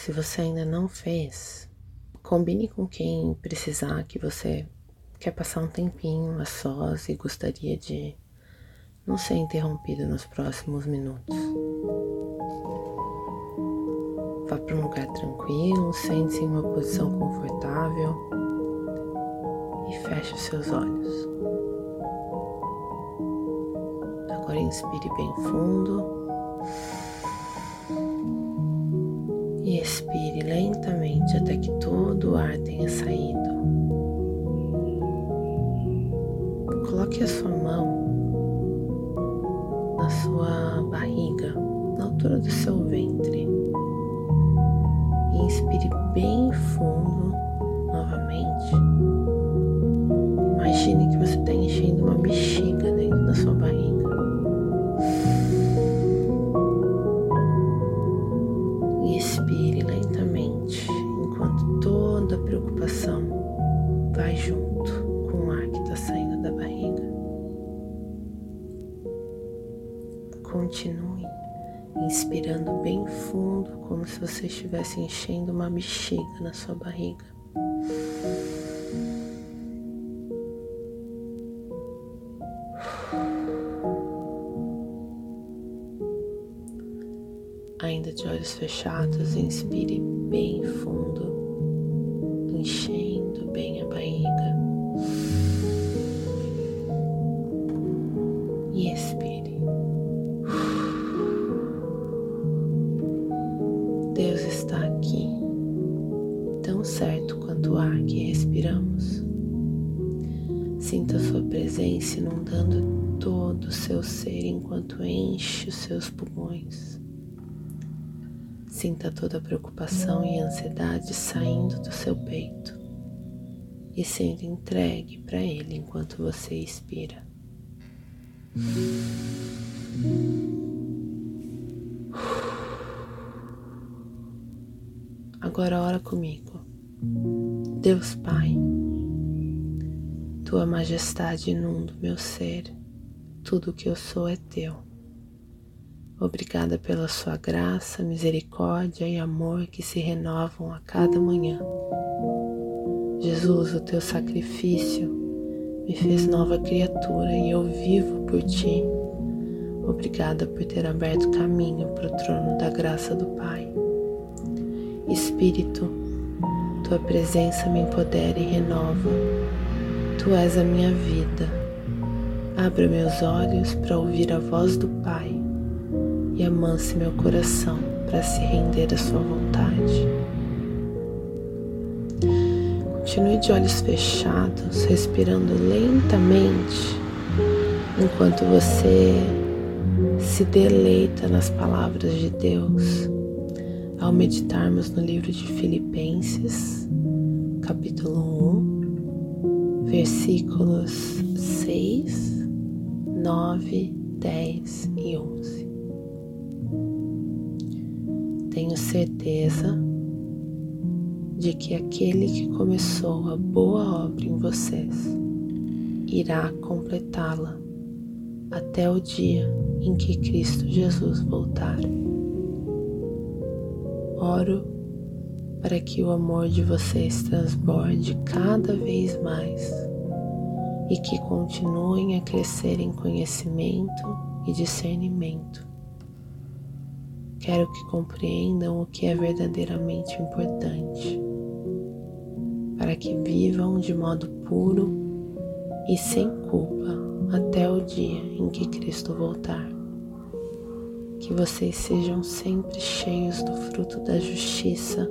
Se você ainda não fez, combine com quem precisar que você quer passar um tempinho a sós e gostaria de não ser interrompido nos próximos minutos. Vá para um lugar tranquilo, sente-se em uma posição confortável e feche os seus olhos. Agora inspire bem fundo expire lentamente até que todo o ar tenha saído. Coloque a sua mão na sua barriga, na altura do seu ventre. Inspire bem fundo novamente. Continue inspirando bem fundo, como se você estivesse enchendo uma bexiga na sua barriga. Ainda de olhos fechados, inspire bem fundo, presença inundando todo o seu ser enquanto enche os seus pulmões. Sinta toda a preocupação e ansiedade saindo do seu peito e sendo entregue para Ele enquanto você expira. Agora ora comigo. Deus Pai, Tua majestade inunda meu ser, tudo que eu sou é Teu. Obrigada pela Sua graça, misericórdia e amor que se renovam a cada manhã. Jesus, o Teu sacrifício me fez nova criatura e eu vivo por Ti. Obrigada por ter aberto caminho para o trono da graça do Pai. Espírito, tua presença me empodera e renova. Tu és a minha vida. Abra meus olhos para ouvir a voz do Pai e amance meu coração para se render à sua vontade. Continue de olhos fechados, respirando lentamente, enquanto você se deleita nas palavras de Deus ao meditarmos no livro de Filipenses, capítulo 1, versículos 6, 9, 10 e 11. Tenho certeza de que aquele que começou a boa obra em vocês irá completá-la até o dia em que Cristo Jesus voltar. Oro para que o amor de vocês transborde cada vez mais e que continuem a crescer em conhecimento e discernimento. Quero que compreendam o que é verdadeiramente importante, para que vivam de modo puro e sem culpa até o dia em que Cristo voltar que vocês sejam sempre cheios do fruto da justiça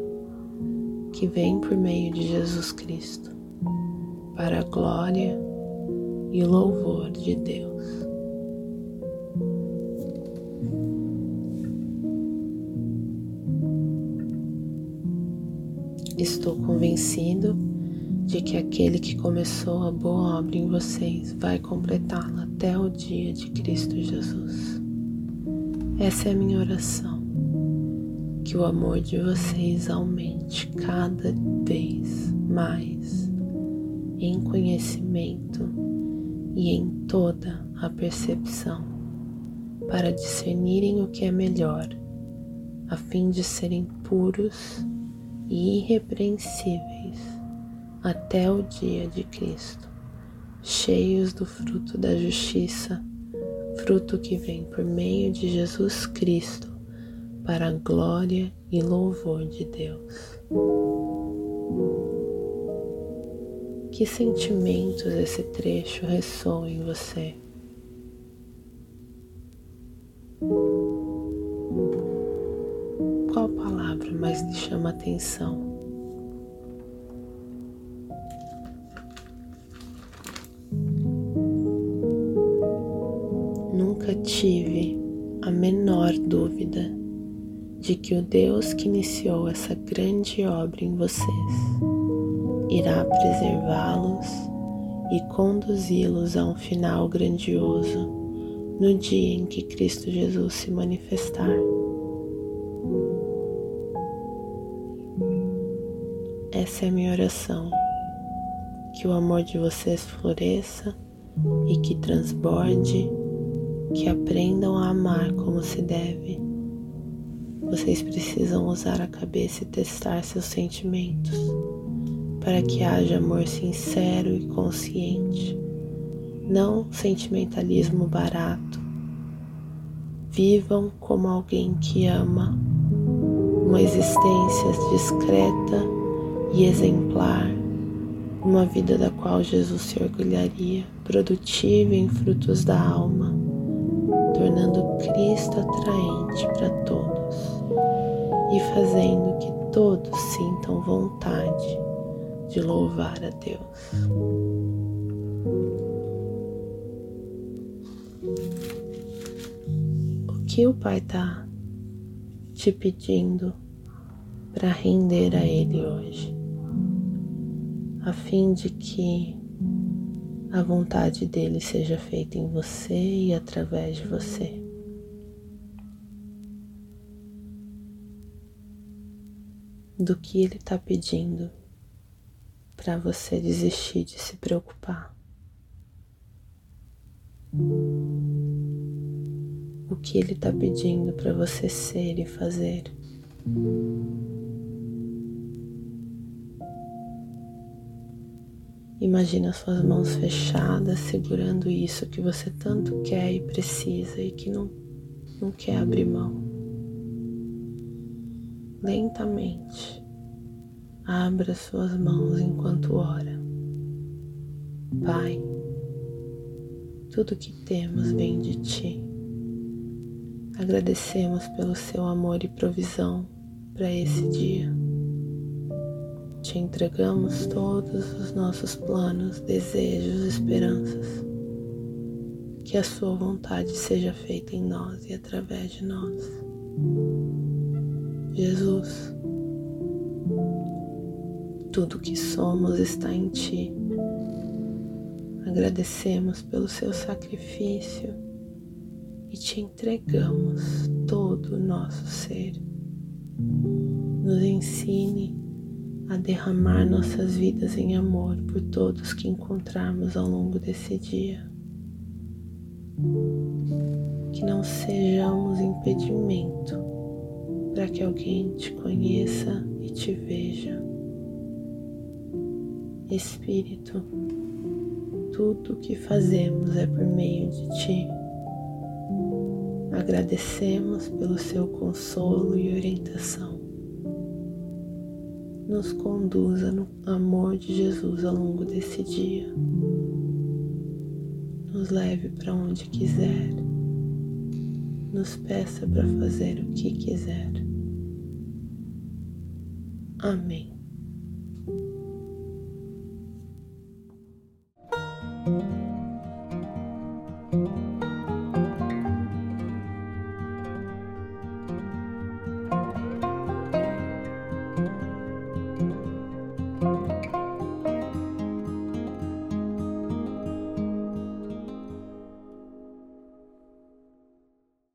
que vem por meio de Jesus Cristo, para a glória e louvor de Deus. Estou convencido de que aquele que começou a boa obra em vocês vai completá-la até o dia de Cristo Jesus. Essa é a minha oração. Que o amor de vocês aumente cada vez mais em conhecimento e em toda a percepção para discernirem o que é melhor, a fim de serem puros e irrepreensíveis até o dia de Cristo, cheios do fruto da justiça, fruto que vem por meio de Jesus Cristo, para a glória e louvor de Deus. Que sentimentos esse trecho ressoa em você? Qual palavra mais lhe chama atenção? Nunca tive a menor dúvida de que o Deus que iniciou essa grande obra em vocês irá preservá-los e conduzi-los a um final grandioso no dia em que Cristo Jesus se manifestar. Essa é a minha oração. Que o amor de vocês floresça e que transborde, que aprendam a amar como se deve vocês precisam usar a cabeça e testar seus sentimentos para que haja amor sincero e consciente, não sentimentalismo barato. Vivam como alguém que ama, uma existência discreta e exemplar, uma vida da qual Jesus se orgulharia, produtiva em frutos da alma, tornando Cristo atraente para todos e fazendo que todos sintam vontade de louvar a Deus. O que o Pai está te pedindo para render a Ele hoje, a fim de que a vontade dele seja feita em você e através de você. Do que ele está pedindo para você desistir de se preocupar. O que ele está pedindo para você ser e fazer. Imagina suas mãos fechadas segurando isso que você tanto quer e precisa e que não, não quer abrir mão lentamente. Abra suas mãos enquanto ora. Pai, tudo que temos vem de Ti. Agradecemos pelo Seu amor e provisão para esse dia. Te entregamos todos os nossos planos, desejos, esperanças. Que a Sua vontade seja feita em nós e através de nós. Jesus, tudo que somos está em Ti. Agradecemos pelo Seu sacrifício e te entregamos todo o nosso ser. Nos ensine a derramar nossas vidas em amor por todos que encontrarmos ao longo desse dia. Que não sejamos impedimento para que alguém te conheça e te veja. Espírito, tudo o que fazemos é por meio de Ti. Agradecemos pelo seu consolo e orientação. Nos conduza no amor de Jesus ao longo desse dia. Nos leve para onde quiser nos peça para fazer o que quiser. Amém.